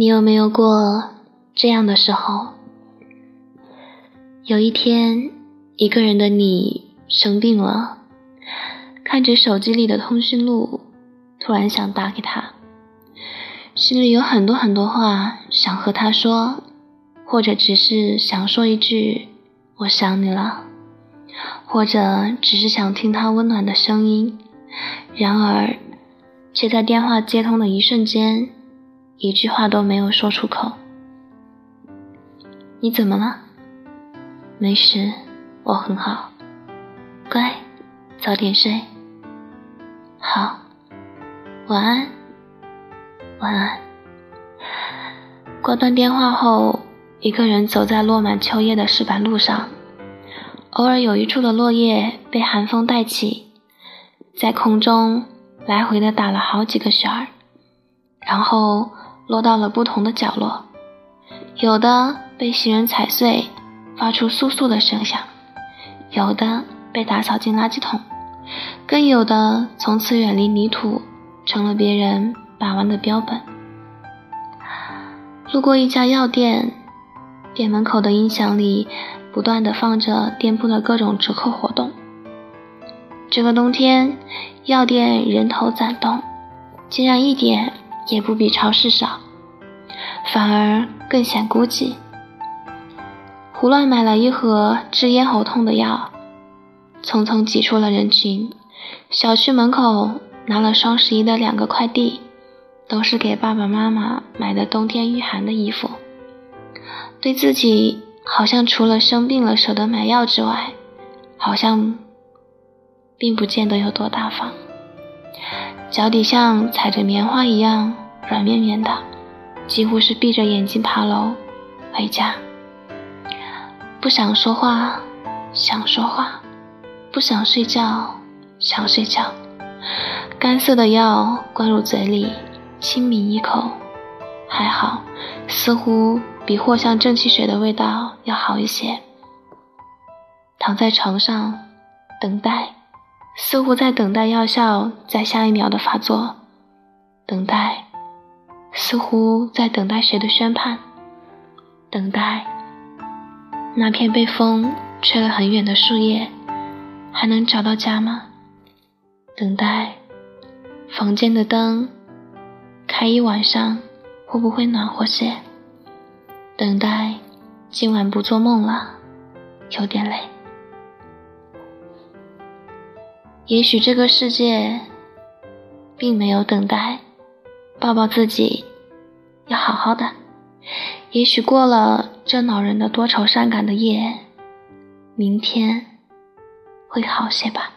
你有没有过这样的时候？有一天，一个人的你生病了，看着手机里的通讯录，突然想打给他，心里有很多很多话想和他说，或者只是想说一句“我想你了”，或者只是想听他温暖的声音，然而，却在电话接通的一瞬间。一句话都没有说出口。你怎么了？没事，我很好。乖，早点睡。好，晚安，晚安。挂断电话后，一个人走在落满秋叶的石板路上，偶尔有一处的落叶被寒风带起，在空中来回的打了好几个旋儿，然后。落到了不同的角落，有的被行人踩碎，发出簌簌的声响；有的被打扫进垃圾桶，更有的从此远离泥土，成了别人把玩的标本。路过一家药店，店门口的音响里不断的放着店铺的各种折扣活动。这个冬天，药店人头攒动，竟然一点。也不比超市少，反而更显孤寂。胡乱买了一盒治咽喉痛的药，匆匆挤出了人群。小区门口拿了双十一的两个快递，都是给爸爸妈妈买的冬天御寒的衣服。对自己好像除了生病了舍得买药之外，好像并不见得有多大方。脚底像踩着棉花一样软绵绵的，几乎是闭着眼睛爬楼回家。不想说话，想说话；不想睡觉，想睡觉。干涩的药灌入嘴里，轻抿一口，还好，似乎比藿香正气水的味道要好一些。躺在床上，等待。似乎在等待药效在下一秒的发作，等待，似乎在等待谁的宣判，等待那片被风吹了很远的树叶还能找到家吗？等待房间的灯开一晚上会不会暖和些？等待今晚不做梦了，有点累。也许这个世界并没有等待，抱抱自己，要好好的。也许过了这恼人的多愁善感的夜，明天会好些吧。